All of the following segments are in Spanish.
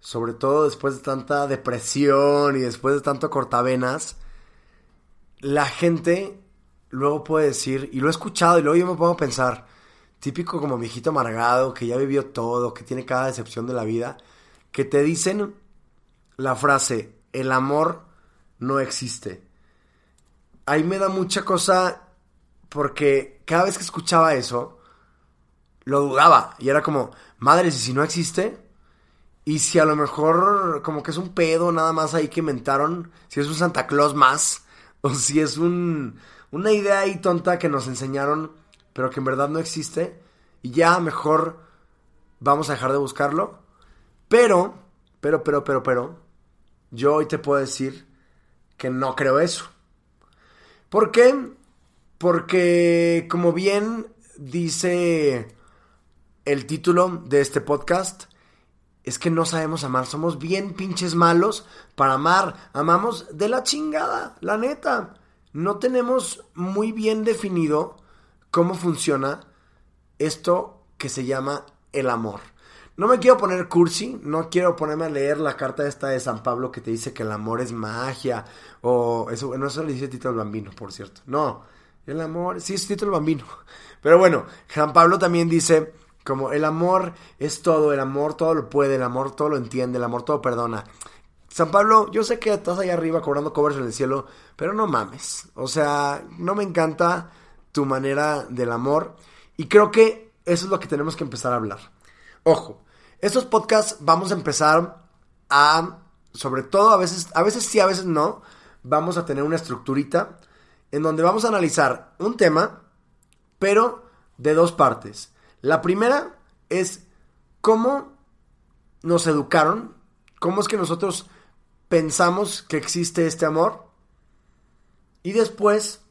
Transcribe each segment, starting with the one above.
sobre todo después de tanta depresión y después de tanto cortavenas, la gente luego puede decir, y lo he escuchado y luego yo me pongo a pensar, típico como viejito amargado, que ya vivió todo, que tiene cada decepción de la vida, que te dicen la frase, el amor no existe. Ahí me da mucha cosa porque cada vez que escuchaba eso, lo dudaba y era como, madre, si no existe, y si a lo mejor como que es un pedo nada más ahí que inventaron, si es un Santa Claus más, o si es un, una idea ahí tonta que nos enseñaron, pero que en verdad no existe, y ya mejor vamos a dejar de buscarlo. Pero, pero, pero, pero, pero, yo hoy te puedo decir que no creo eso. ¿Por qué? Porque, como bien dice el título de este podcast, es que no sabemos amar. Somos bien pinches malos para amar. Amamos de la chingada, la neta. No tenemos muy bien definido cómo funciona esto que se llama el amor. No me quiero poner cursi, no quiero ponerme a leer la carta esta de San Pablo que te dice que el amor es magia, o eso, no eso lo dice Tito el Bambino, por cierto. No, el amor, sí es Tito el Bambino. Pero bueno, San Pablo también dice como el amor es todo, el amor todo lo puede, el amor todo lo entiende, el amor todo perdona. San Pablo, yo sé que estás ahí arriba cobrando covers en el cielo, pero no mames. O sea, no me encanta tu manera del amor. Y creo que eso es lo que tenemos que empezar a hablar. Ojo, estos podcasts vamos a empezar a, sobre todo a veces, a veces sí, a veces no, vamos a tener una estructurita en donde vamos a analizar un tema, pero de dos partes. La primera es cómo nos educaron, cómo es que nosotros pensamos que existe este amor y después,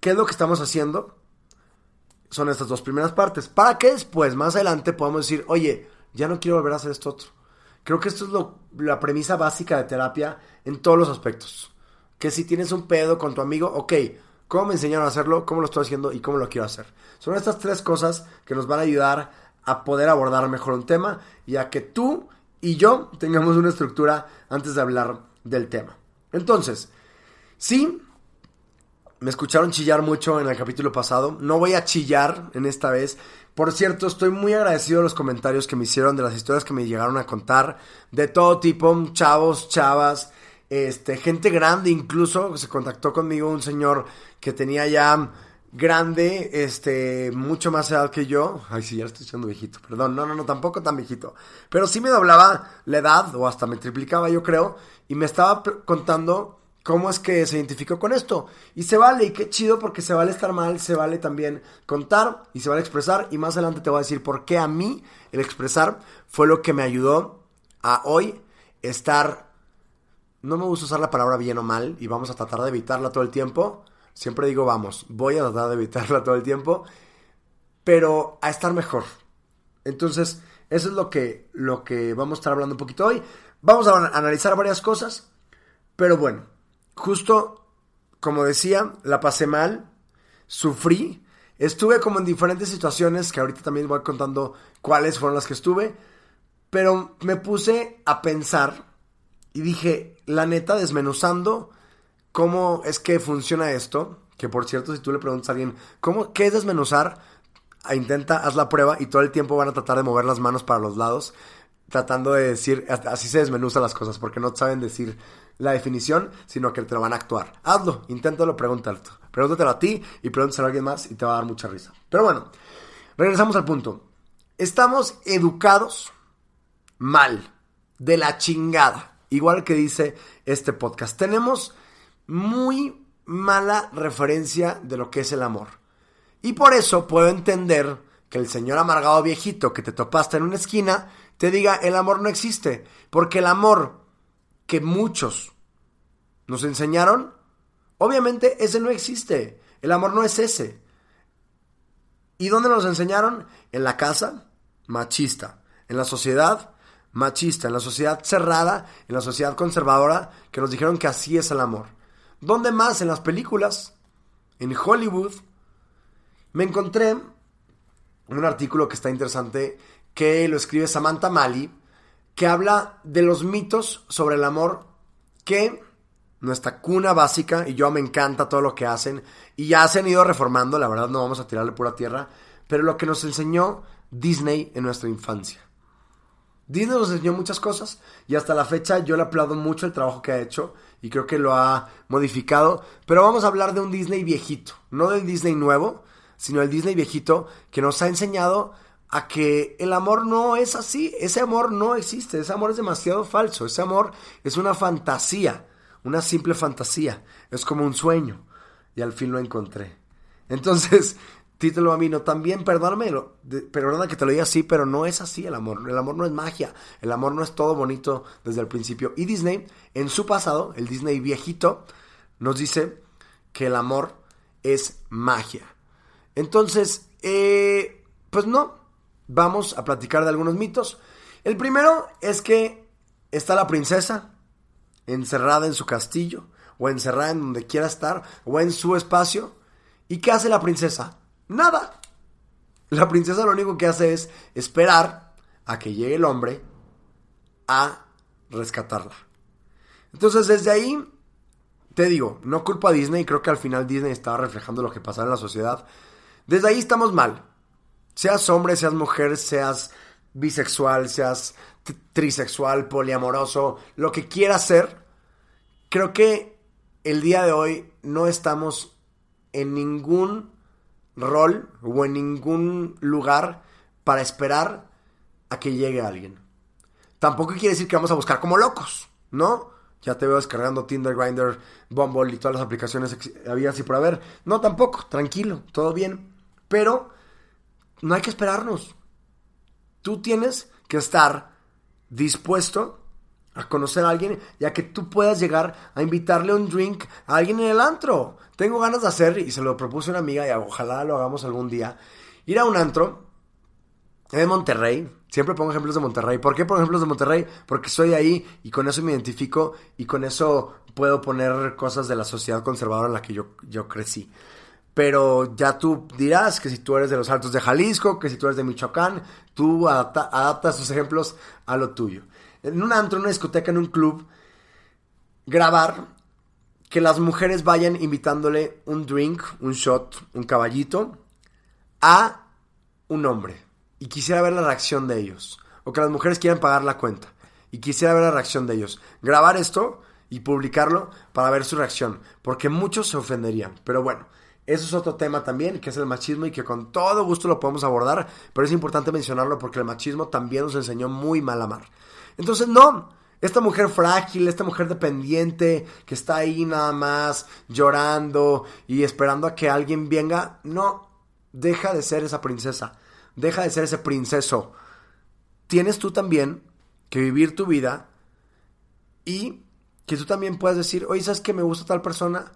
¿qué es lo que estamos haciendo? Son estas dos primeras partes. Para que después, más adelante, podamos decir, oye, ya no quiero volver a hacer esto otro. Creo que esto es lo, la premisa básica de terapia en todos los aspectos. Que si tienes un pedo con tu amigo, ok, ¿cómo me enseñaron a hacerlo? ¿Cómo lo estoy haciendo? ¿Y cómo lo quiero hacer? Son estas tres cosas que nos van a ayudar a poder abordar mejor un tema y a que tú y yo tengamos una estructura antes de hablar del tema. Entonces, sí, me escucharon chillar mucho en el capítulo pasado. No voy a chillar en esta vez. Por cierto, estoy muy agradecido de los comentarios que me hicieron, de las historias que me llegaron a contar, de todo tipo, chavos, chavas, este, gente grande incluso. Se contactó conmigo un señor que tenía ya grande, este, mucho más edad que yo. Ay, sí, ya estoy siendo viejito, perdón. No, no, no, tampoco tan viejito. Pero sí me doblaba la edad, o hasta me triplicaba, yo creo, y me estaba contando cómo es que se identificó con esto. Y se vale, y qué chido porque se vale estar mal, se vale también contar y se vale expresar. Y más adelante te voy a decir por qué a mí el expresar fue lo que me ayudó a hoy estar... No me gusta usar la palabra bien o mal y vamos a tratar de evitarla todo el tiempo. Siempre digo vamos, voy a tratar de evitarla todo el tiempo, pero a estar mejor. Entonces, eso es lo que, lo que vamos a estar hablando un poquito hoy. Vamos a analizar varias cosas, pero bueno, justo como decía, la pasé mal, sufrí, estuve como en diferentes situaciones que ahorita también voy contando cuáles fueron las que estuve, pero me puse a pensar y dije, la neta, desmenuzando cómo es que funciona esto. Que por cierto, si tú le preguntas a alguien, ¿cómo, ¿qué es desmenuzar? Ah, Intenta, haz la prueba y todo el tiempo van a tratar de mover las manos para los lados, tratando de decir, así se desmenuzan las cosas, porque no saben decir la definición, sino que te lo van a actuar. Hazlo, inténtalo, pregúntalo. Pregúntatelo a ti y pregúntaselo a alguien más y te va a dar mucha risa. Pero bueno, regresamos al punto. Estamos educados mal, de la chingada. Igual que dice este podcast. Tenemos muy mala referencia de lo que es el amor. Y por eso puedo entender que el señor amargado viejito que te topaste en una esquina te diga el amor no existe. Porque el amor que muchos nos enseñaron, obviamente ese no existe. El amor no es ese. ¿Y dónde nos enseñaron? En la casa, machista. En la sociedad, machista. En la sociedad cerrada, en la sociedad conservadora, que nos dijeron que así es el amor. ¿Dónde más? En las películas, en Hollywood. Me encontré un artículo que está interesante, que lo escribe Samantha Mali, que habla de los mitos sobre el amor que nuestra cuna básica, y yo me encanta todo lo que hacen, y ya se han ido reformando, la verdad no vamos a tirarle pura tierra, pero lo que nos enseñó Disney en nuestra infancia. Disney nos enseñó muchas cosas y hasta la fecha yo le aplaudo mucho el trabajo que ha hecho y creo que lo ha modificado, pero vamos a hablar de un Disney viejito, no del Disney nuevo, sino el Disney viejito que nos ha enseñado a que el amor no es así, ese amor no existe, ese amor es demasiado falso, ese amor es una fantasía, una simple fantasía, es como un sueño y al fin lo encontré. Entonces, título a mí, no también, perdóname, lo- de- perdona que te lo diga así, pero no es así el amor. El amor no es magia, el amor no es todo bonito desde el principio. Y Disney, en su pasado, el Disney viejito, nos dice que el amor es magia. Entonces, eh, pues no, vamos a platicar de algunos mitos. El primero es que está la princesa encerrada en su castillo, o encerrada en donde quiera estar, o en su espacio. ¿Y qué hace la princesa? Nada. La princesa lo único que hace es esperar a que llegue el hombre a rescatarla. Entonces desde ahí, te digo, no culpa a Disney, creo que al final Disney estaba reflejando lo que pasaba en la sociedad. Desde ahí estamos mal. Seas hombre, seas mujer, seas bisexual, seas trisexual, poliamoroso, lo que quieras ser, creo que el día de hoy no estamos en ningún rol o en ningún lugar para esperar a que llegue alguien. Tampoco quiere decir que vamos a buscar como locos, ¿no? Ya te veo descargando Tinder, Grindr, Bumble y todas las aplicaciones habidas y por haber. No, tampoco, tranquilo, todo bien. Pero no hay que esperarnos. Tú tienes que estar dispuesto conocer a alguien y a que tú puedas llegar a invitarle un drink a alguien en el antro. Tengo ganas de hacer, y se lo propuse una amiga y ojalá lo hagamos algún día, ir a un antro en Monterrey. Siempre pongo ejemplos de Monterrey. ¿Por qué pongo ejemplos de Monterrey? Porque soy ahí y con eso me identifico y con eso puedo poner cosas de la sociedad conservadora en la que yo, yo crecí. Pero ya tú dirás que si tú eres de los Altos de Jalisco, que si tú eres de Michoacán, tú adapta- adaptas tus ejemplos a lo tuyo. En un antro, en una discoteca, en un club, grabar que las mujeres vayan invitándole un drink, un shot, un caballito a un hombre. Y quisiera ver la reacción de ellos. O que las mujeres quieran pagar la cuenta. Y quisiera ver la reacción de ellos. Grabar esto y publicarlo para ver su reacción. Porque muchos se ofenderían. Pero bueno, eso es otro tema también, que es el machismo y que con todo gusto lo podemos abordar. Pero es importante mencionarlo porque el machismo también nos enseñó muy mal a amar. Entonces, no. Esta mujer frágil, esta mujer dependiente, que está ahí nada más llorando y esperando a que alguien venga, no, deja de ser esa princesa, deja de ser ese princeso. Tienes tú también que vivir tu vida y que tú también puedas decir, oye, ¿sabes que me gusta tal persona?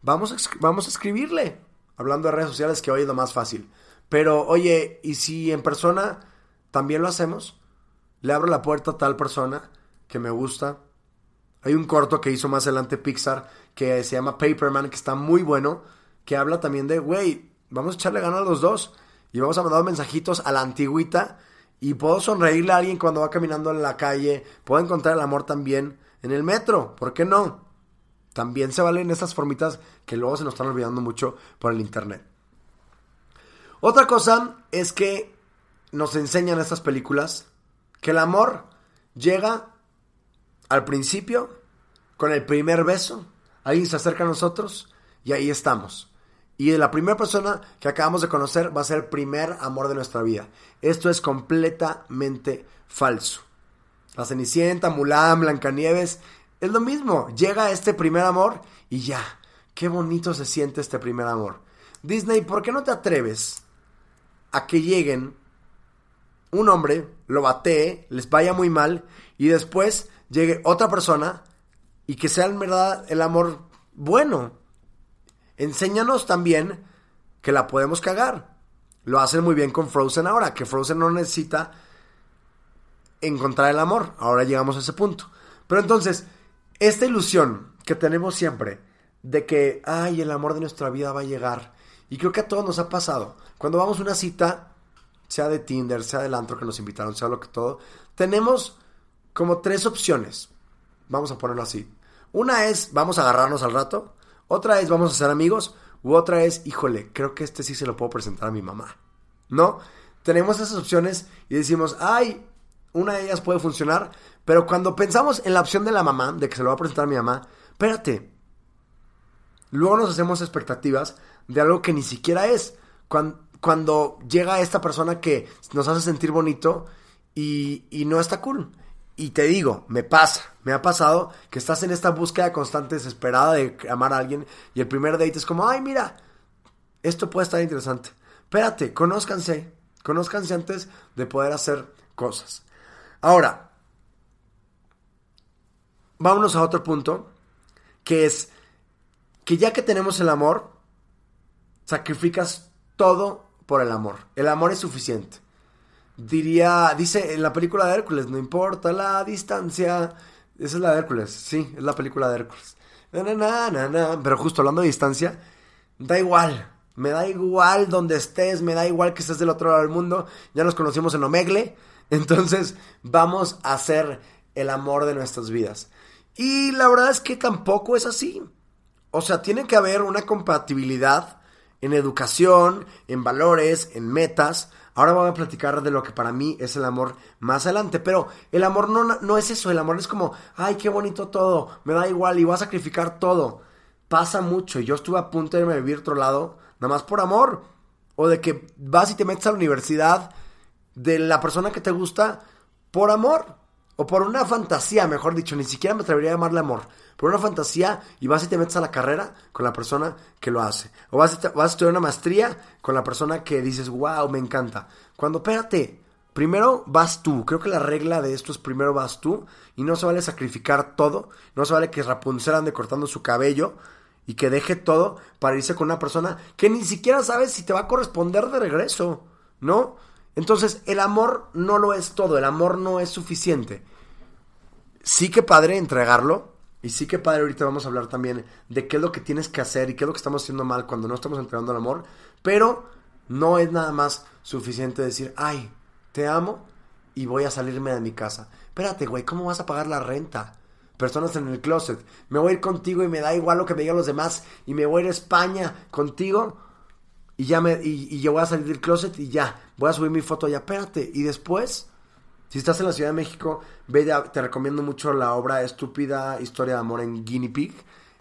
Vamos a, vamos a escribirle. Hablando de redes sociales, que hoy es lo más fácil. Pero, oye, ¿y si en persona también lo hacemos? Le abro la puerta a tal persona que me gusta. Hay un corto que hizo más adelante Pixar que se llama Paperman, que está muy bueno, que habla también de, güey, vamos a echarle ganas a los dos y vamos a mandar mensajitos a la antigüita y puedo sonreírle a alguien cuando va caminando en la calle, puedo encontrar el amor también en el metro, ¿por qué no? También se valen estas formitas que luego se nos están olvidando mucho por el internet. Otra cosa es que nos enseñan estas películas que el amor llega al principio con el primer beso. Alguien se acerca a nosotros y ahí estamos. Y la primera persona que acabamos de conocer va a ser el primer amor de nuestra vida. Esto es completamente falso. La Cenicienta, Mulan, Blancanieves, es lo mismo. Llega este primer amor y ya. Qué bonito se siente este primer amor. Disney, ¿por qué no te atreves a que lleguen un hombre, lo batee, les vaya muy mal y después llegue otra persona y que sea en verdad el amor bueno? Enséñanos también que la podemos cagar. Lo hacen muy bien con Frozen ahora, que Frozen no necesita encontrar el amor. Ahora llegamos a ese punto. Pero entonces, esta ilusión que tenemos siempre de que, ay, el amor de nuestra vida va a llegar. Y creo que a todos nos ha pasado. Cuando vamos a una cita, sea de Tinder, sea del antro que nos invitaron, sea lo que todo, tenemos como tres opciones. Vamos a ponerlo así. Una es, vamos a agarrarnos al rato. Otra es, vamos a ser amigos. U otra es, híjole, creo que este sí se lo puedo presentar a mi mamá. ¿No? Tenemos esas opciones y decimos, ay, una de ellas puede funcionar, pero cuando pensamos en la opción de la mamá, de que se lo va a presentar a mi mamá, espérate. Luego nos hacemos expectativas de algo que ni siquiera es. Cuando, llega esta persona que nos hace sentir bonito y, y no está cool. Y te digo, me pasa, me ha pasado que estás en esta búsqueda constante, desesperada de amar a alguien y el primer date es como, ay, mira, esto puede estar interesante. Espérate, conózcanse, conózcanse antes de poder hacer cosas. Ahora, vámonos a otro punto, que es que ya que tenemos el amor, sacrificas todo por el amor. El amor es suficiente. Diría, dice en la película de Hércules, no importa la distancia. Esa es la de Hércules, sí, es la película de Hércules. Pero justo hablando de distancia, da igual. Me da igual donde estés, me da igual que estés del otro lado del mundo. Ya nos conocimos en Omegle. Entonces, vamos a hacer el amor de nuestras vidas. Y la verdad es que tampoco es así. O sea, tiene que haber una compatibilidad en educación, en valores, en metas. Ahora voy a platicar de lo que para mí es el amor más adelante, pero el amor no, no es eso, el amor es como, ay, qué bonito todo, me da igual y voy a sacrificar todo. Pasa mucho y yo estuve a punto de irme a vivir otro lado, nada más por amor. O de que vas y te metes a la universidad de la persona que te gusta por amor. O por una fantasía, mejor dicho, ni siquiera me atrevería a llamarle amor. Por una fantasía y vas y te metes a la carrera con la persona que lo hace. O vas, a, vas a estudiar una maestría con la persona que dices, wow, me encanta. Cuando, espérate, primero vas tú. Creo que la regla de esto es primero vas tú. Y no se vale sacrificar todo. No se vale que Rapunzel ande cortando su cabello y que deje todo para irse con una persona que ni siquiera sabes si te va a corresponder de regreso. ¿No? Entonces, el amor no lo es todo, el amor no es suficiente. Sí que padre entregarlo, y sí que padre ahorita vamos a hablar también de qué es lo que tienes que hacer y qué es lo que estamos haciendo mal cuando no estamos entregando el amor, pero no es nada más suficiente decir, ay, te amo y voy a salirme de mi casa. Espérate, güey, ¿cómo vas a pagar la renta? Personas en el closet, me voy a ir contigo y me da igual lo que me digan los demás y me voy a ir a España contigo y ya me y, yo voy a salir del closet y ya voy a subir mi foto ya espérate y después si estás en la Ciudad de México te recomiendo mucho la obra estúpida historia de amor en Guinea Pig.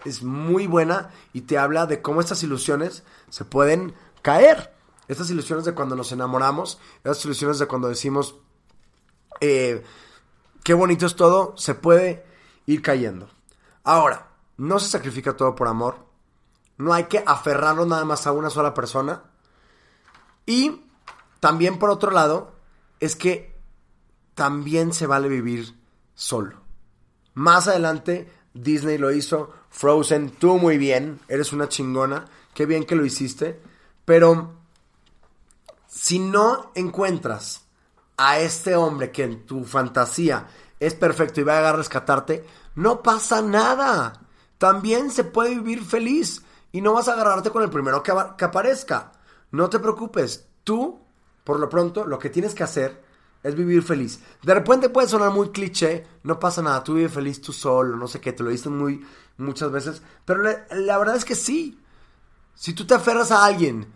Es muy buena y te habla de cómo estas ilusiones se pueden caer. Estas ilusiones de cuando nos enamoramos estas ilusiones de cuando decimos eh, qué bonito es todo se puede ir cayendo. Ahora no se sacrifica todo por amor. No hay que aferrarlo nada más a una sola persona. Y también por otro lado, es que también se vale vivir solo. Más adelante, Disney lo hizo, Frozen, tú muy bien, eres una chingona, qué bien que lo hiciste, pero si no encuentras a este hombre que en tu fantasía es perfecto y va a rescatarte, no pasa nada. También se puede vivir feliz y no vas a agarrarte con el primero que, aparezca. No te preocupes, tú, por lo pronto, lo que tienes que hacer es vivir feliz. De repente puede sonar muy cliché, no pasa nada, tú vives feliz tú solo, no sé qué, te lo dicen muy, muchas veces, pero la, la verdad es que sí. Si tú te aferras a alguien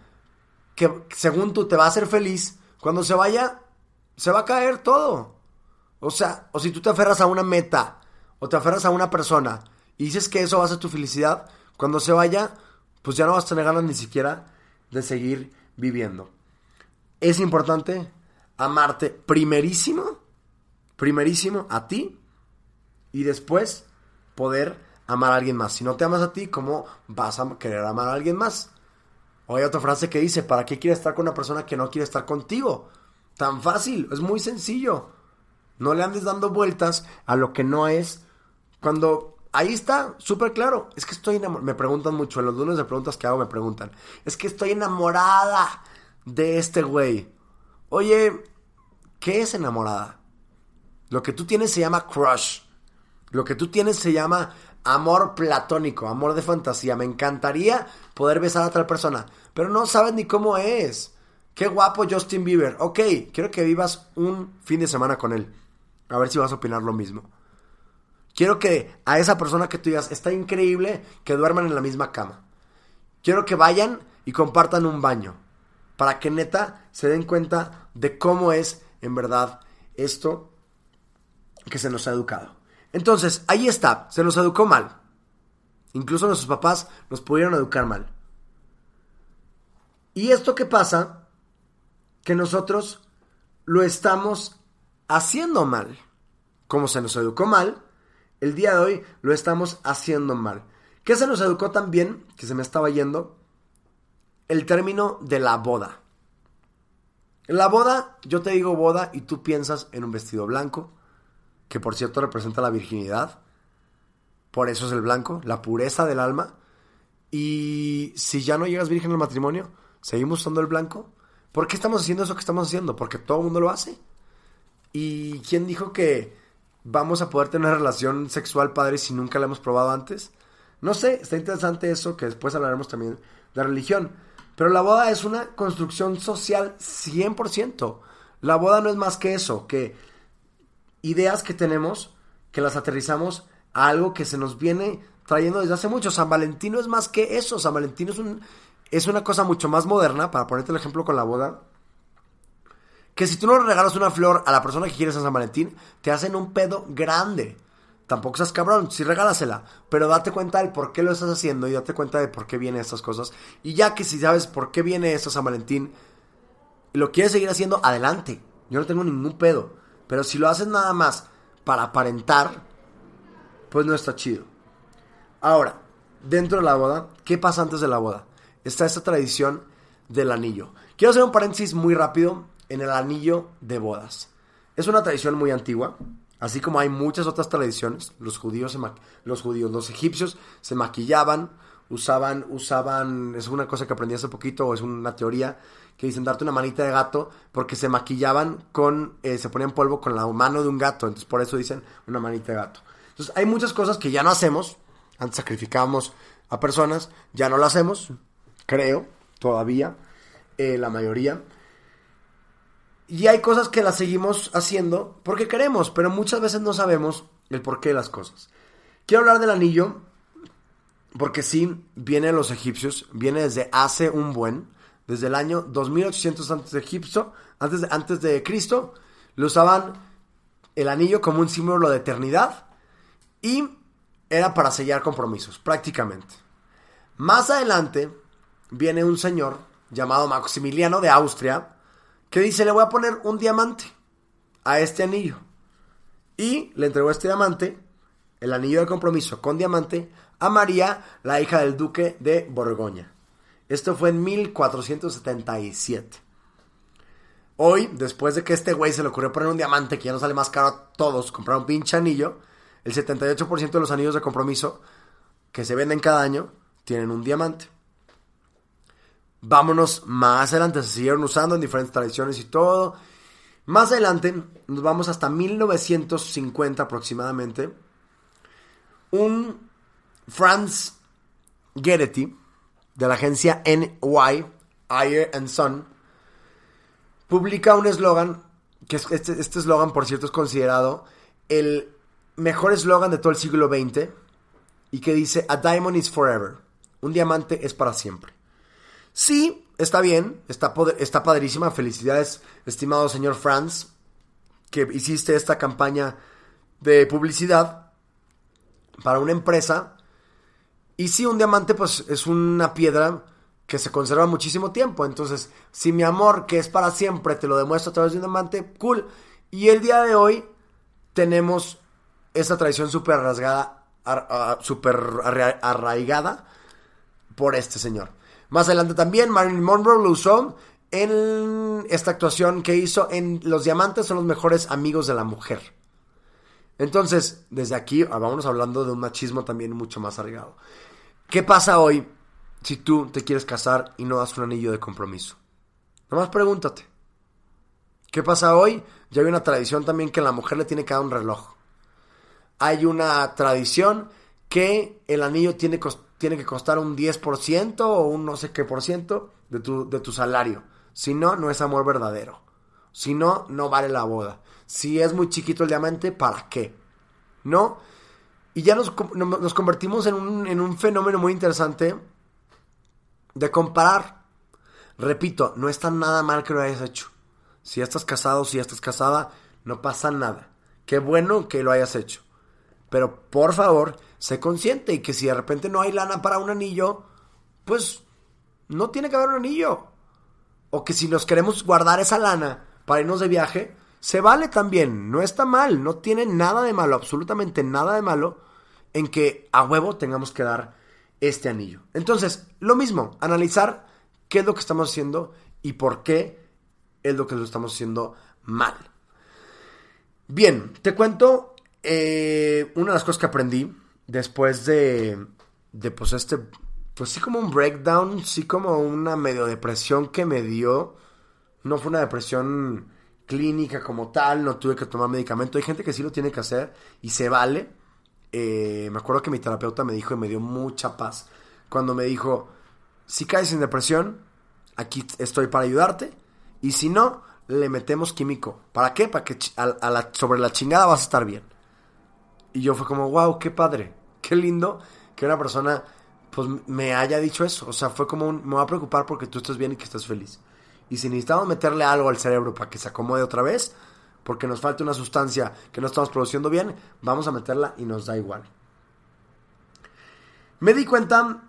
que según tú te va a hacer feliz, cuando se vaya, se va a caer todo. O sea, o si tú te aferras a una meta, o te aferras a una persona, y dices que eso va a ser tu felicidad, cuando se vaya, pues ya no vas a tener ganas ni siquiera de seguir viviendo. Es importante amarte primerísimo, primerísimo a ti, y después poder amar a alguien más. Si no te amas a ti, ¿cómo vas a querer amar a alguien más? O hay otra frase que dice, ¿para qué quieres estar con una persona que no quiere estar contigo? Tan fácil, es muy sencillo. No le andes dando vueltas a lo que no es. Cuando ahí está, súper claro. Es que estoy enamorada. Me preguntan mucho, en los lunes de preguntas que hago me preguntan. Es que estoy enamorada de este güey. Oye, ¿qué es enamorada? Lo que tú tienes se llama crush. Lo que tú tienes se llama amor platónico, amor de fantasía. Me encantaría poder besar a otra persona, pero no sabes ni cómo es. Qué guapo Justin Bieber. Ok, quiero que vivas un fin de semana con él. A ver si vas a opinar lo mismo. Quiero que a esa persona que tú digas, está increíble que duerman en la misma cama. Quiero que vayan y compartan un baño. Para que neta se den cuenta de cómo es en verdad esto que se nos ha educado. Entonces, ahí está, se nos educó mal. Incluso nuestros papás nos pudieron educar mal. ¿Y esto qué pasa? Que nosotros lo estamos haciendo mal. Como se nos educó mal, el día de hoy lo estamos haciendo mal. ¿Qué se nos educó también? Que se me estaba yendo. El término de la boda. La boda, yo te digo boda y tú piensas en un vestido blanco, que por cierto representa la virginidad. Por eso es el blanco, la pureza del alma. Y si ya no llegas virgen al matrimonio, seguimos usando el blanco. ¿Por qué estamos haciendo eso que estamos haciendo? Porque todo el mundo lo hace. ¿Y quién dijo que vamos a poder tener una relación sexual padre si nunca la hemos probado antes? No sé, está interesante eso, que después hablaremos también de religión. Pero la boda es una construcción social 100%. La boda no es más que eso, que ideas que tenemos, que las aterrizamos a algo que se nos viene trayendo desde hace mucho. San Valentín no es más que eso. San Valentín es, un, es una cosa mucho más moderna, para ponerte el ejemplo con la boda. Que si tú no regalas una flor a la persona que quieres en San Valentín, te hacen un pedo grande. Tampoco seas cabrón, sí regálasela, pero date cuenta del por qué lo estás haciendo y date cuenta de por qué vienen estas cosas. Y ya que si sabes por qué viene esto San Valentín, lo quieres seguir haciendo, adelante. Yo no tengo ningún pedo. Pero si lo haces nada más para aparentar, pues no está chido. Ahora, dentro de la boda, ¿qué pasa antes de la boda? Está esta tradición del anillo. Quiero hacer un paréntesis muy rápido en el anillo de bodas. Es una tradición muy antigua, así como hay muchas otras tradiciones. Los judíos, los judíos, los egipcios se maquillaban, usaban, usaban, es una cosa que aprendí hace poquito, es una teoría que dicen darte una manita de gato porque se maquillaban con, eh, se ponían polvo con la mano de un gato, entonces por eso dicen una manita de gato. Entonces hay muchas cosas que ya no hacemos, antes sacrificábamos a personas, ya no lo hacemos, creo, todavía, eh, la mayoría. Y hay cosas que las seguimos haciendo porque queremos, pero muchas veces no sabemos el porqué de las cosas. Quiero hablar del anillo, porque sí, viene de los egipcios, viene desde hace un buen desde el año 2800 antes de Egipto, antes de, antes de Cristo, lo usaban el anillo como un símbolo de eternidad y era para sellar compromisos, prácticamente. Más adelante viene un señor llamado Maximiliano de Austria que dice, le voy a poner un diamante a este anillo. Y le entregó este diamante, el anillo de compromiso con diamante, a María, la hija del duque de Borgoña. Esto fue en 1477. Hoy, después de que este güey se le ocurrió poner un diamante que ya no sale más caro a todos, comprar un pinche anillo, el 78% de los anillos de compromiso que se venden cada año tienen un diamante. Vámonos más adelante, se siguieron usando en diferentes tradiciones y todo. Más adelante, nos vamos hasta 1950 aproximadamente. Un Franz Getty de la agencia NY, Ayer and Son, publica un eslogan, que este, este eslogan, por cierto, es considerado el mejor eslogan de todo el siglo XX, y que dice, A diamond is forever. Un diamante es para siempre. Sí, está bien, está, está padrísima. Felicidades, estimado señor Franz, que hiciste esta campaña de publicidad para una empresa. Y sí, un diamante pues es una piedra que se conserva muchísimo tiempo. Entonces, si mi amor, que es para siempre, te lo demuestro a través de un diamante, cool. Y el día de hoy tenemos esta tradición súper rasgada, súper arraigada por este señor. Más adelante también Marilyn Monroe lo usó en esta actuación que hizo en Los diamantes son los mejores amigos de la mujer. Entonces, desde aquí ah, vamos hablando de un machismo también mucho más arraigado. ¿Qué pasa hoy si tú te quieres casar y no das un anillo de compromiso? Nomás pregúntate. ¿Qué pasa hoy? Ya hay una tradición también que la mujer le tiene que dar un reloj. Hay una tradición que el anillo tiene, tiene que costar un 10% o un no sé qué por ciento de tu, de tu salario. Si no, no es amor verdadero. Si no, no vale la boda. Si es muy chiquito el diamante, ¿para qué? ¿No? Y ya nos, nos convertimos en un, en un fenómeno muy interesante de comparar. Repito, no está nada mal que lo hayas hecho. Si estás casado, si estás casada, no pasa nada. Qué bueno que lo hayas hecho. Pero por favor, sé consciente y que si de repente no hay lana para un anillo, pues no tiene que haber un anillo. O que si nos queremos guardar esa lana para irnos de viaje, se vale también. No está mal, no tiene nada de malo, absolutamente nada de malo en que a huevo tengamos que dar este anillo. Entonces, lo mismo, analizar qué es lo que estamos haciendo y por qué es lo que lo estamos haciendo mal. Bien, te cuento eh, una de las cosas que aprendí después de, de, pues este, pues sí como un breakdown, sí como una medio depresión que me dio. No fue una depresión clínica como tal, no tuve que tomar medicamento. Hay gente que sí lo tiene que hacer y se vale. Eh, me acuerdo que mi terapeuta me dijo y me dio mucha paz cuando me dijo, si caes en depresión, aquí estoy para ayudarte y si no, le metemos químico. ¿Para qué? Para que sobre la chingada vas a estar bien. Y yo fue como, wow, qué padre, qué lindo que una persona pues me haya dicho eso. O sea, fue como un, me va a preocupar porque tú estés bien y que estés feliz. Y si necesitamos meterle algo al cerebro para que se acomode otra vez, porque nos falta una sustancia que no estamos produciendo bien, vamos a meterla y nos da igual. Me di cuenta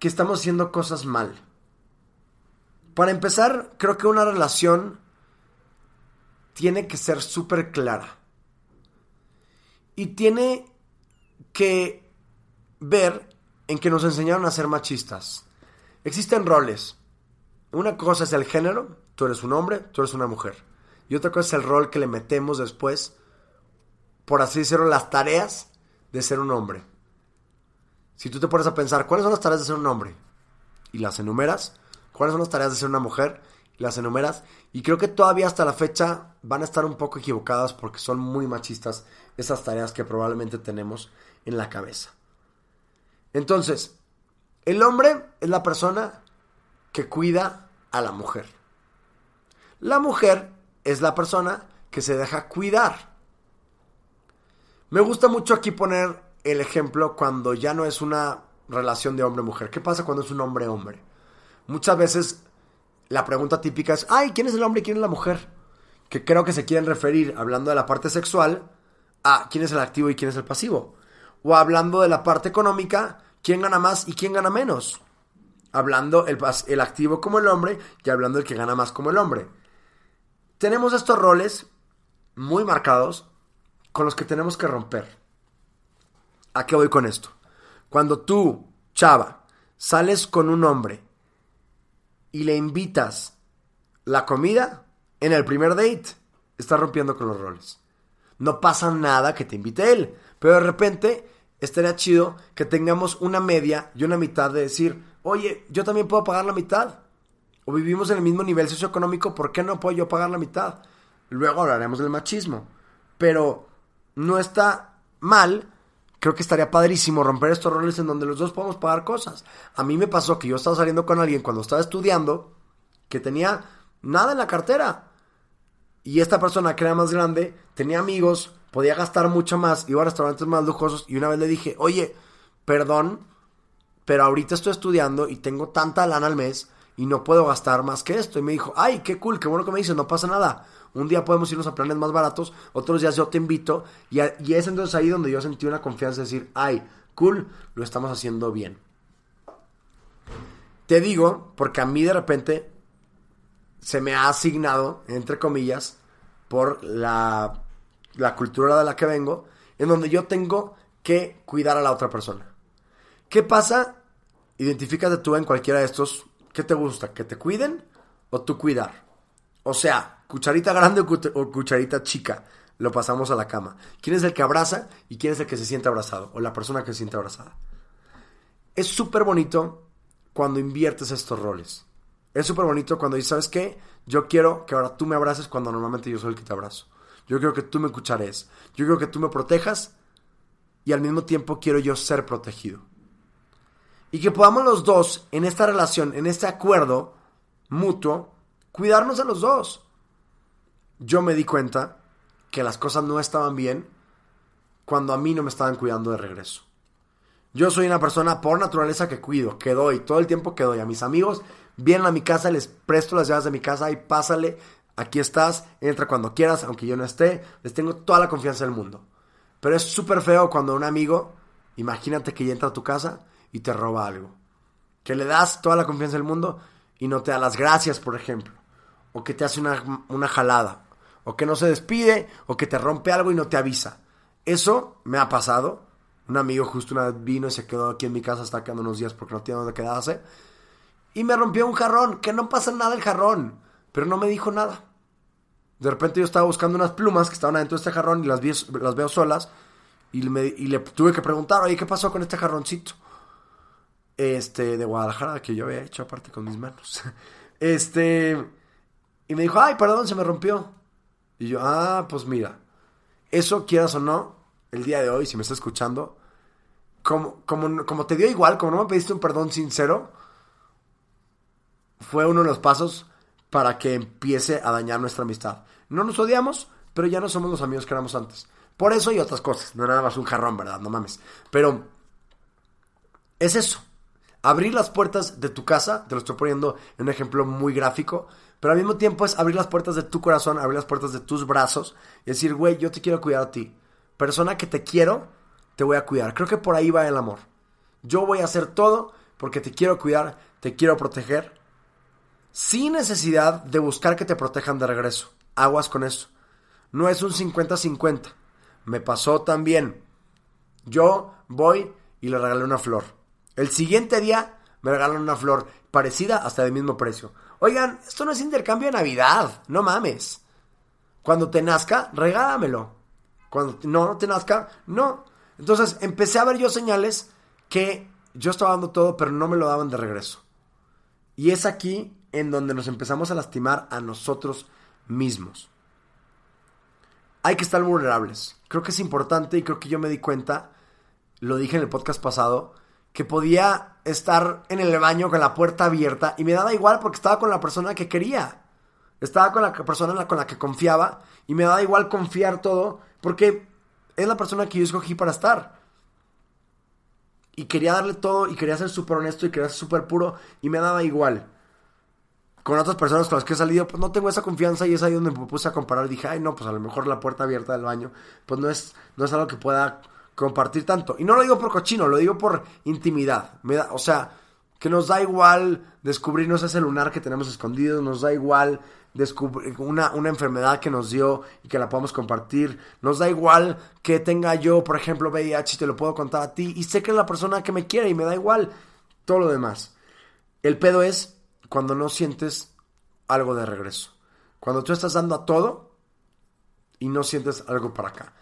que estamos haciendo cosas mal. Para empezar, creo que una relación tiene que ser súper clara. Y tiene que ver en que nos enseñaron a ser machistas. Existen roles. Una cosa es el género, tú eres un hombre, tú eres una mujer. Y otra cosa es el rol que le metemos después, por así decirlo, las tareas de ser un hombre. Si tú te pones a pensar, ¿cuáles son las tareas de ser un hombre? Y las enumeras, cuáles son las tareas de ser una mujer, las enumeras, y creo que todavía hasta la fecha van a estar un poco equivocadas porque son muy machistas esas tareas que probablemente tenemos en la cabeza. Entonces, el hombre es la persona que cuida a la mujer. La mujer es la persona que se deja cuidar. Me gusta mucho aquí poner el ejemplo cuando ya no es una relación de hombre-mujer. ¿Qué pasa cuando es un hombre-hombre? Muchas veces la pregunta típica es, ay, ¿quién es el hombre y quién es la mujer? Que creo que se quieren referir, hablando de la parte sexual, a quién es el activo y quién es el pasivo. O hablando de la parte económica, quién gana más y quién gana menos. Hablando el, el activo como el hombre y hablando el que gana más como el hombre. Tenemos estos roles muy marcados con los que tenemos que romper. ¿A qué voy con esto? Cuando tú, chava, sales con un hombre y le invitas la comida en el primer date, estás rompiendo con los roles. No pasa nada que te invite él, pero de repente estaría chido que tengamos una media y una mitad de decir, oye, yo también puedo pagar la mitad. O vivimos en el mismo nivel socioeconómico, ¿por qué no puedo yo pagar la mitad? Luego hablaremos del machismo. Pero no está mal creo que estaría padrísimo romper estos roles en donde los dos podemos pagar cosas. A mí me pasó que yo estaba saliendo con alguien cuando estaba estudiando que tenía nada en la cartera. Y esta persona que era más grande tenía amigos, podía gastar mucho más, iba a restaurantes más lujosos y una vez le dije, oye, perdón, pero ahorita estoy estudiando y tengo tanta lana al mes y no puedo gastar más que esto. Y me dijo, ay, qué cool, qué bueno que me dices, no pasa nada. Un día podemos irnos a planes más baratos, otros días yo te invito. Y, y es entonces ahí donde yo sentí una confianza de decir, ay, cool, lo estamos haciendo bien. Te digo, porque a mí de repente se me ha asignado, entre comillas, por la, la cultura de la que vengo, en donde yo tengo que cuidar a la otra persona. ¿Qué pasa? Identifícate tú en cualquiera de estos. ¿Qué te gusta? ¿Que te cuiden o tú cuidar? O sea, cucharita grande o cucharita chica. Lo pasamos a la cama. ¿Quién es el que abraza y quién es el que se siente abrazado? O la persona que se siente abrazada. Es súper bonito cuando inviertes estos roles. Es súper bonito cuando dices, ¿sabes qué? Yo quiero que ahora tú me abraces cuando normalmente yo soy el que te abrazo. Yo quiero que tú me cuchares. Yo quiero que tú me protejas y al mismo tiempo quiero yo ser protegido. Y que podamos los dos, en esta relación, en este acuerdo mutuo, cuidarnos a los dos. Yo me di cuenta que las cosas no estaban bien cuando a mí no me estaban cuidando de regreso. Yo soy una persona por naturaleza que cuido, que doy, todo el tiempo que doy. A mis amigos vienen a mi casa, les presto las llaves de mi casa y pásale, aquí estás, entra cuando quieras, aunque yo no esté, les tengo toda la confianza del mundo. Pero es súper feo cuando un amigo, imagínate que entra a tu casa y te roba algo. Que le das toda la confianza del mundo y no te da las gracias, por ejemplo. O que te hace una, una jalada. O que no se despide, o que te rompe algo y no te avisa. Eso me ha pasado. Un amigo justo una vez vino y se quedó aquí en mi casa hasta quedando unos días porque no tiene dónde quedarse. Y me rompió un jarrón, que no pasa nada el jarrón, pero no me dijo nada. De repente yo estaba buscando unas plumas que estaban adentro de este jarrón y las, las veo solas. Y, le tuve que preguntar, oye, ¿qué pasó con este jarroncito? Este, de Guadalajara, que yo había hecho aparte con mis manos. Este, y me dijo, ay, perdón, se me rompió. Y yo, ah, pues mira, eso quieras o no, el día de hoy, si me estás escuchando, como, como, como te dio igual, como no me pediste un perdón sincero, fue uno de los pasos para que empiece a dañar nuestra amistad. No nos odiamos, pero ya no somos los amigos que éramos antes. Por eso y otras cosas. No era nada más un jarrón, ¿verdad? No mames. Pero es eso. Abrir las puertas de tu casa, te lo estoy poniendo en un ejemplo muy gráfico, pero al mismo tiempo es abrir las puertas de tu corazón, abrir las puertas de tus brazos y decir, güey, yo te quiero cuidar a ti. Persona que te quiero, te voy a cuidar. Creo que por ahí va el amor. Yo voy a hacer todo porque te quiero cuidar, te quiero proteger sin necesidad de buscar que te protejan de regreso. Aguas con eso. No es un 50-50. Me pasó también. Yo voy y le regalé una flor. El siguiente día me regalan una flor parecida hasta del mismo precio. Oigan, esto no es intercambio de Navidad, no mames. Cuando te nazca, regálamelo. Cuando no, no te nazca, no. Entonces empecé a ver yo señales que yo estaba dando todo, pero no me lo daban de regreso. Y es aquí en donde nos empezamos a lastimar a nosotros mismos. Hay que estar vulnerables. Creo que es importante y creo que yo me di cuenta, lo dije en el podcast pasado, que podía estar en el baño con la puerta abierta y me daba igual porque estaba con la persona que quería. Estaba con la persona con la que confiaba y me daba igual confiar todo porque es la persona que yo escogí para estar. Y quería darle todo y quería ser súper honesto y quería ser súper puro y me daba igual con otras personas con las que he salido, pues no tengo esa confianza y es ahí donde me puse a comparar. Dije, ay, no, pues a lo mejor la puerta abierta del baño, pues no es, no es algo que pueda compartir tanto. Y no lo digo por cochino, lo digo por intimidad. Me da, o sea, que nos da igual descubrirnos ese lunar que tenemos escondido, nos da igual descubrir una, una enfermedad que nos dio y que la podamos compartir. Nos da igual que tenga yo, por ejemplo, VIH te lo puedo contar a ti y sé que es la persona que me quiere y me da igual todo lo demás. El pedo es cuando no sientes algo de regreso. Cuando tú estás dando a todo y no sientes algo para acá.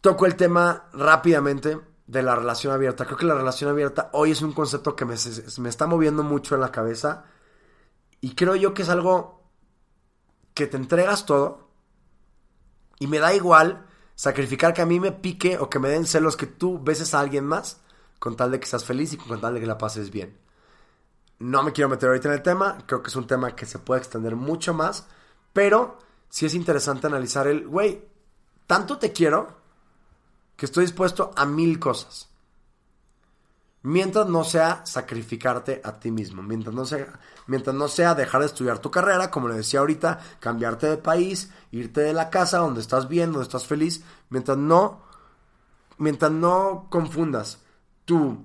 Toco el tema rápidamente de la relación abierta. Creo que la relación abierta hoy es un concepto que me, me está moviendo mucho en la cabeza. Y creo yo que es algo que te entregas todo. Y me da igual sacrificar que a mí me pique o que me den celos que tú beses a alguien más con tal de que seas feliz y con tal de que la pases bien. No me quiero meter ahorita en el tema, creo que es un tema que se puede extender mucho más, pero sí es interesante analizar el, güey, tanto te quiero que estoy dispuesto a mil cosas. Mientras no sea sacrificarte a ti mismo, mientras no sea, mientras no sea dejar de estudiar tu carrera, como le decía ahorita, cambiarte de país, irte de la casa donde estás bien, donde estás feliz, mientras no, mientras no confundas tu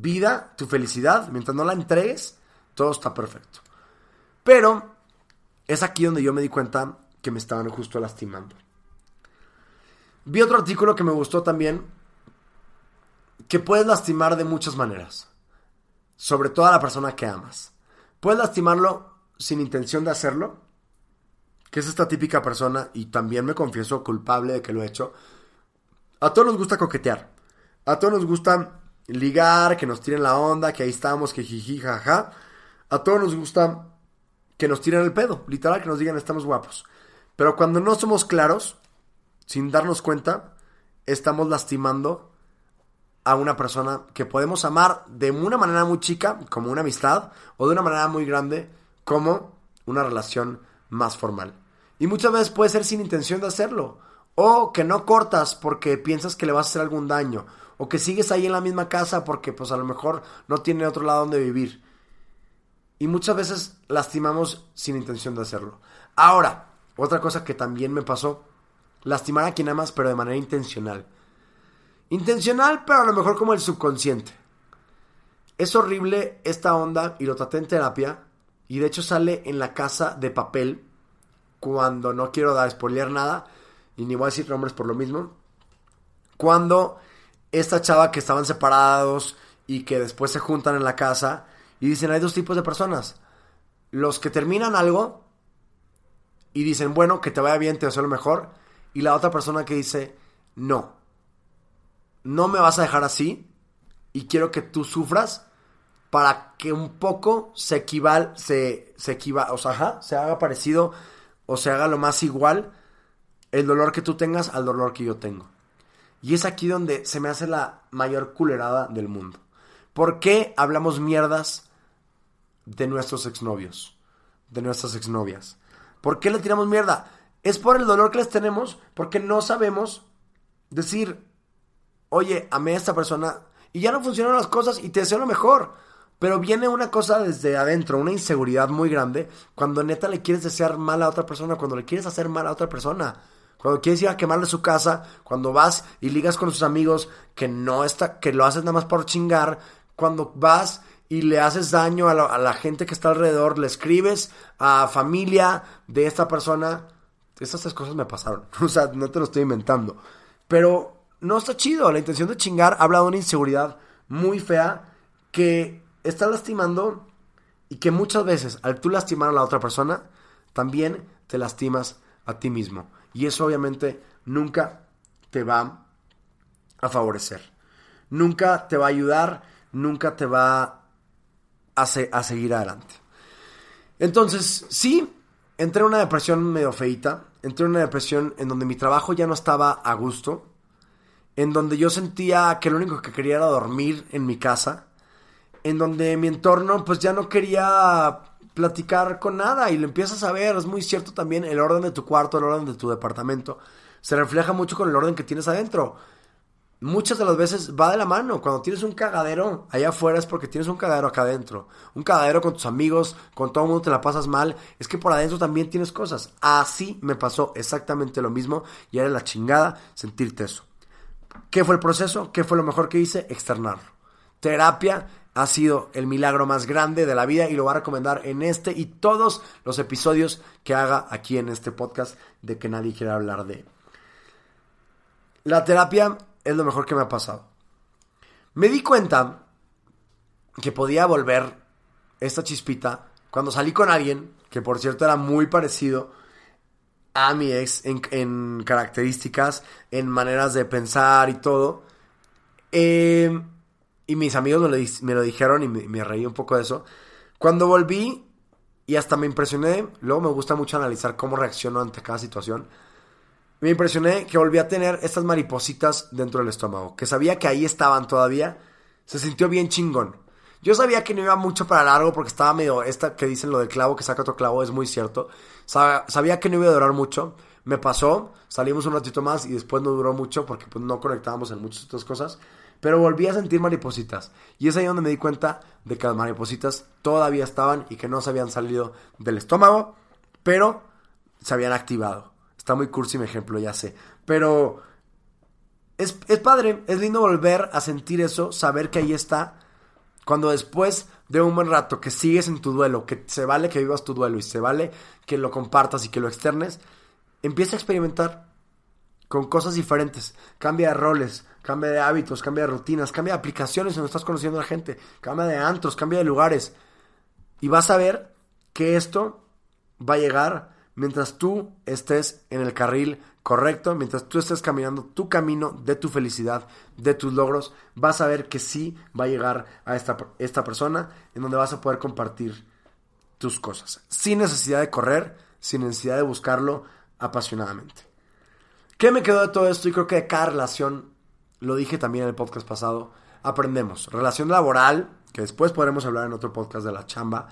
vida, tu felicidad, mientras no la entregues, todo está perfecto. Pero es aquí donde yo me di cuenta que me estaban justo lastimando. Vi otro artículo que me gustó también, que puedes lastimar de muchas maneras, sobre todo a la persona que amas. Puedes lastimarlo sin intención de hacerlo, que es esta típica persona, y también me confieso culpable de que lo he hecho. A todos nos gusta coquetear, a todos nos gusta ligar, que nos tiren la onda, que ahí estamos, que jiji, jaja. A todos nos gusta que nos tiren el pedo, literal, que nos digan estamos guapos. Pero cuando no somos claros, sin darnos cuenta, estamos lastimando a una persona que podemos amar de una manera muy chica, como una amistad, o de una manera muy grande, como una relación más formal. Y muchas veces puede ser sin intención de hacerlo, o que no cortas porque piensas que le vas a hacer algún daño, o que sigues ahí en la misma casa porque pues a lo mejor no tiene otro lado donde vivir. Y muchas veces lastimamos sin intención de hacerlo. Ahora, otra cosa que también me pasó, lastimar a quien amas pero de manera intencional. Intencional, pero a lo mejor como el subconsciente. Es horrible esta onda y lo traté en terapia. Y de hecho sale en la casa de papel. Cuando no quiero dar spoiler nada. Y ni voy a decir nombres por lo mismo. Cuando esta chava que estaban separados y que después se juntan en la casa. Y dicen, hay dos tipos de personas. Los que terminan algo y dicen, bueno, que te vaya bien, te deseo lo mejor. Y la otra persona que dice, no, no me vas a dejar así y quiero que tú sufras para que un poco se equival, se, se equiva, o sea, se haga parecido o se haga lo más igual el dolor que tú tengas al dolor que yo tengo. Y es aquí donde se me hace la mayor culerada del mundo. ¿Por qué hablamos mierdas de nuestros exnovios? De nuestras exnovias. ¿Por qué le tiramos mierda? Es por el dolor que les tenemos, porque no sabemos decir, oye, amé a esta persona y ya no funcionan las cosas y te deseo lo mejor. Pero viene una cosa desde adentro, una inseguridad muy grande, cuando neta le quieres desear mal a otra persona, cuando le quieres hacer mal a otra persona, cuando quieres ir a quemarle su casa, cuando vas y ligas con sus amigos que no está, que lo haces nada más por chingar, cuando vas y le haces daño a la, gente que está alrededor, le escribes a familia de esta persona. Estas tres cosas me pasaron, o sea, no te lo estoy inventando. Pero no está chido. La intención de chingar habla de una inseguridad muy fea que está lastimando y que muchas veces al tú lastimar a la otra persona, también te lastimas a ti mismo. Y eso obviamente nunca te va a favorecer. Nunca te va a ayudar, nunca te va a, a seguir adelante. Entonces, sí, entré en una depresión medio feita. Entré en una depresión en donde mi trabajo ya no estaba a gusto en donde yo sentía que lo único que quería era dormir en mi casa, en donde mi entorno pues ya no quería platicar con nada y lo empiezas a ver, es muy cierto también el orden de tu cuarto, el orden de tu departamento, se refleja mucho con el orden que tienes adentro. Muchas de las veces va de la mano. Cuando tienes un cagadero allá afuera es porque tienes un cagadero acá adentro. Un cagadero con tus amigos, con todo el mundo te la pasas mal. Es que por adentro también tienes cosas. Así me pasó exactamente lo mismo y era la chingada sentirte eso. ¿Qué fue el proceso? ¿Qué fue lo mejor que hice? Externarlo. Terapia ha sido el milagro más grande de la vida y lo voy a recomendar en este y todos los episodios que haga aquí en este podcast de que nadie quiera hablar de. La terapia es lo mejor que me ha pasado. Me di cuenta que podía volver esta chispita cuando salí con alguien, que por cierto era muy parecido a mi ex en, características, en maneras de pensar y todo. Eh, y mis amigos me lo, dijeron y me, me, reí un poco de eso. Cuando volví y hasta me impresioné, luego me gusta mucho analizar cómo reacciono ante cada situación. Me impresioné que volví a tener estas maripositas dentro del estómago, que sabía que ahí estaban todavía. Se sintió bien chingón. Yo sabía que no iba mucho para largo porque estaba medio. Esta que dicen lo del clavo que saca otro clavo es muy cierto. Sabía que no iba a durar mucho. Me pasó, salimos un ratito más y después no duró mucho porque pues, no conectábamos en muchas otras cosas. Pero volví a sentir maripositas. Y es ahí donde me di cuenta de que las maripositas todavía estaban y que no se habían salido del estómago, pero se habían activado. Está muy cursi mi ejemplo, ya sé. Pero es, es padre, es lindo volver a sentir eso, saber que ahí está. Cuando después de un buen rato que sigues en tu duelo, que se vale que vivas tu duelo y se vale que lo compartas y que lo externes, empieza a experimentar con cosas diferentes. Cambia de roles, cambia de hábitos, cambia de rutinas, cambia de aplicaciones donde estás conociendo a la gente, cambia de antros, cambia de lugares. Y vas a ver que esto va a llegar mientras tú estés en el carril correcto, mientras tú estés caminando tu camino de tu felicidad, de tus logros, vas a ver que sí va a llegar a esta, esta persona en donde vas a poder compartir tus cosas, sin necesidad de correr, sin necesidad de buscarlo apasionadamente. ¿Qué me quedó de todo esto? Y creo que de cada relación, lo dije también en el podcast pasado, aprendemos. Relación laboral, que después podremos hablar en otro podcast de la chamba.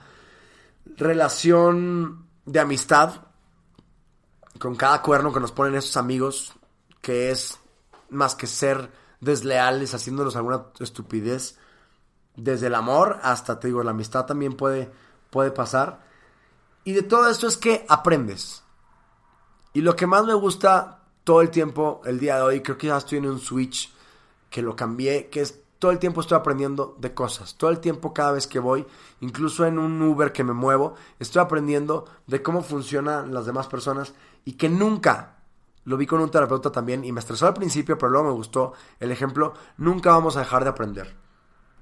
Relación de amistad, con cada cuerno que nos ponen esos amigos, que es más que ser desleales, haciéndonos alguna estupidez. Desde el amor hasta, te digo, la amistad también puede, puede pasar. Y de todo esto es que aprendes. Y lo que más me gusta todo el tiempo, el día de hoy, creo que ya estoy en un switch que lo cambié, que es todo el tiempo estoy aprendiendo de cosas. Todo el tiempo, cada vez que voy, incluso en un Uber que me muevo, estoy aprendiendo de cómo funcionan las demás personas y que nunca, lo vi con un terapeuta también y me estresó al principio, pero luego me gustó el ejemplo, nunca vamos a dejar de aprender.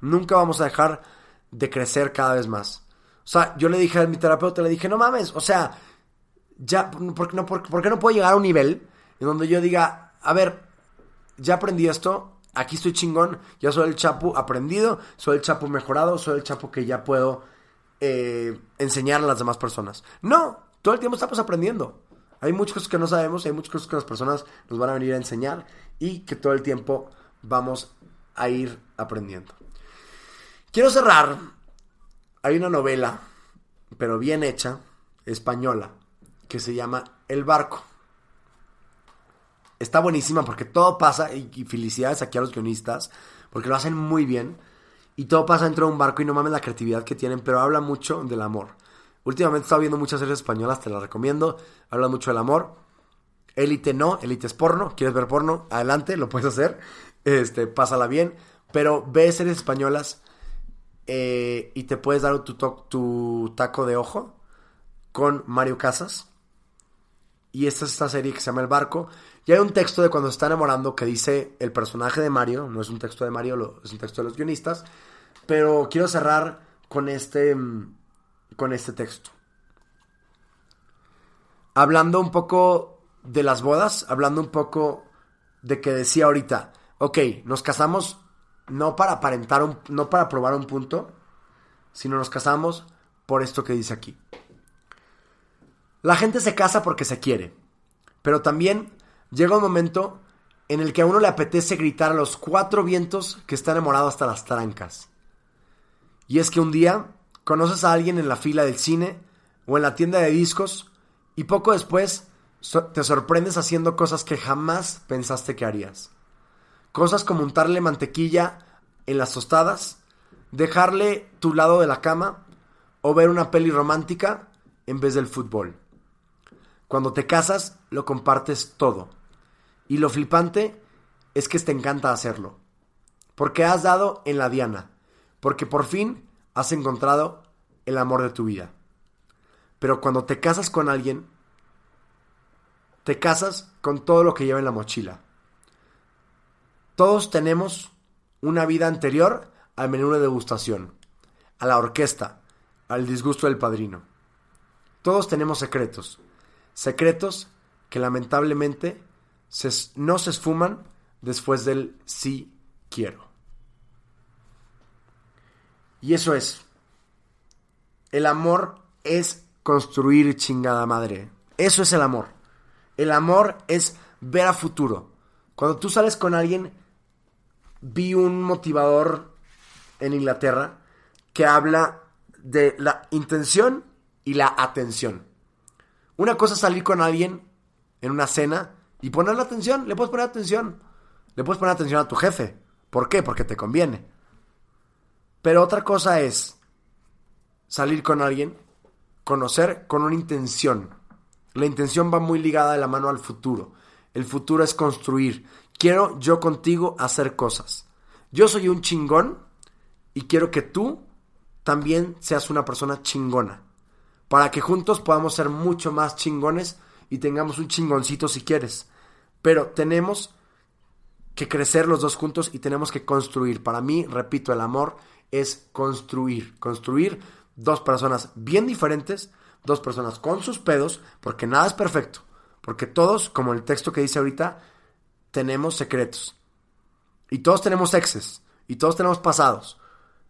Nunca vamos a dejar de crecer cada vez más. O sea, yo le dije a mi terapeuta, le dije, no mames, o sea, ya, ¿por no, por qué no puedo llegar a un nivel en donde yo diga, a ver, ya aprendí esto, aquí estoy chingón, ya soy el chapu aprendido, soy el chapu mejorado, soy el chapu que ya puedo eh, enseñar a las demás personas. No, todo el tiempo estamos aprendiendo. Hay muchas cosas que no sabemos, hay muchas cosas que las personas nos van a venir a enseñar y que todo el tiempo vamos a ir aprendiendo. Quiero cerrar. Hay una novela, pero bien hecha, española, que se llama El Barco está buenísima porque todo pasa, y, felicidades aquí a los guionistas, porque lo hacen muy bien, y todo pasa dentro de un barco y no mames la creatividad que tienen, pero habla mucho del amor. Últimamente he estado viendo muchas series españolas, te las recomiendo, habla mucho del amor. Élite no, élite es porno, quieres ver porno, adelante, lo puedes hacer, este, pásala bien, pero ve series españolas eh, y te puedes dar tu, tu taco de ojo con Mario Casas. Y esta es esta serie que se llama El Barco. Y hay un texto de cuando se está enamorando que dice el personaje de Mario, no es un texto de Mario, es un texto de los guionistas, pero quiero cerrar con este, mm, con este texto. Hablando un poco de las bodas, hablando un poco de que decía ahorita, ok, nos casamos no para aparentar, un, no para probar un punto, sino nos casamos por esto que dice aquí. La gente se casa porque se quiere, pero también llega un momento en el que a uno le apetece gritar a los cuatro vientos que está enamorado hasta las trancas. Y es que un día conoces a alguien en la fila del cine o en la tienda de discos y poco después te sorprendes haciendo cosas que jamás pensaste que harías. Cosas como untarle mantequilla en las tostadas, dejarle tu lado de la cama o ver una peli romántica en vez del fútbol. Cuando te casas, lo compartes todo y lo flipante es que te encanta hacerlo. Porque has dado en la diana. Porque por fin has encontrado el amor de tu vida. Pero cuando te casas con alguien, te casas con todo lo que lleva en la mochila. Todos tenemos una vida anterior al menú de degustación, a la orquesta, al disgusto del padrino. Todos tenemos secretos. Secretos que lamentablemente no se esfuman después del sí quiero. Y eso es. El amor es construir chingada madre. Eso es el amor. El amor es ver a futuro. Cuando tú sales con alguien, vi un motivador en Inglaterra que habla de la intención y la atención. Una cosa es salir con alguien en una cena y ponerle atención, le puedes poner atención. Le puedes poner atención a tu jefe, ¿Por qué? Porque te conviene. Pero otra cosa es salir con alguien, conocer con una intención. La intención va muy ligada de la mano al futuro. El futuro es construir. Quiero yo contigo hacer cosas. Yo soy un chingón y quiero que tú también seas una persona chingona. Para que juntos podamos ser mucho más chingones y tengamos un chingoncito si quieres. Pero tenemos que crecer los dos juntos y tenemos que construir. Para mí, repito, el amor es construir. Construir dos personas bien diferentes, dos personas con sus pedos, porque nada es perfecto. Porque todos, como el texto que dice ahorita, tenemos secretos. Y todos tenemos exes. Y todos tenemos pasados.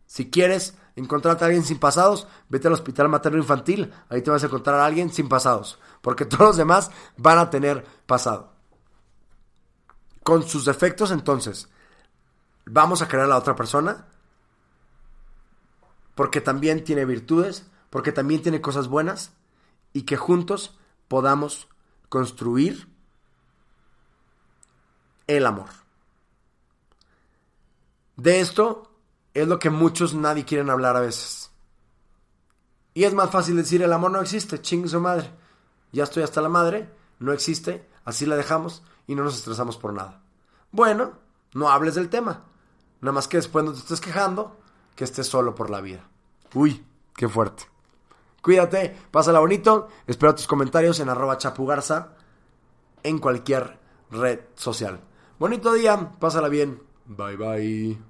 Si quieres encontrarte a alguien sin pasados, vete al hospital materno infantil. Ahí te vas a encontrar a alguien sin pasados. Porque todos los demás van a tener pasado. Con sus defectos, entonces, vamos a crear a la otra persona. Porque también tiene virtudes. Porque también tiene cosas buenas. Y que juntos podamos construir el amor. De esto es lo que muchos nadie quieren hablar a veces. Y es más fácil decir el amor no existe, ching su madre. Ya estoy hasta la madre, no existe, así la dejamos y no nos estresamos por nada. Bueno, no hables del tema. Nada más que después no te estés quejando, que estés solo por la vida. Uy, qué fuerte. Cuídate, pásala bonito. Espero tus comentarios en arroba chapugarza en cualquier red social. Bonito día, pásala bien. Bye bye.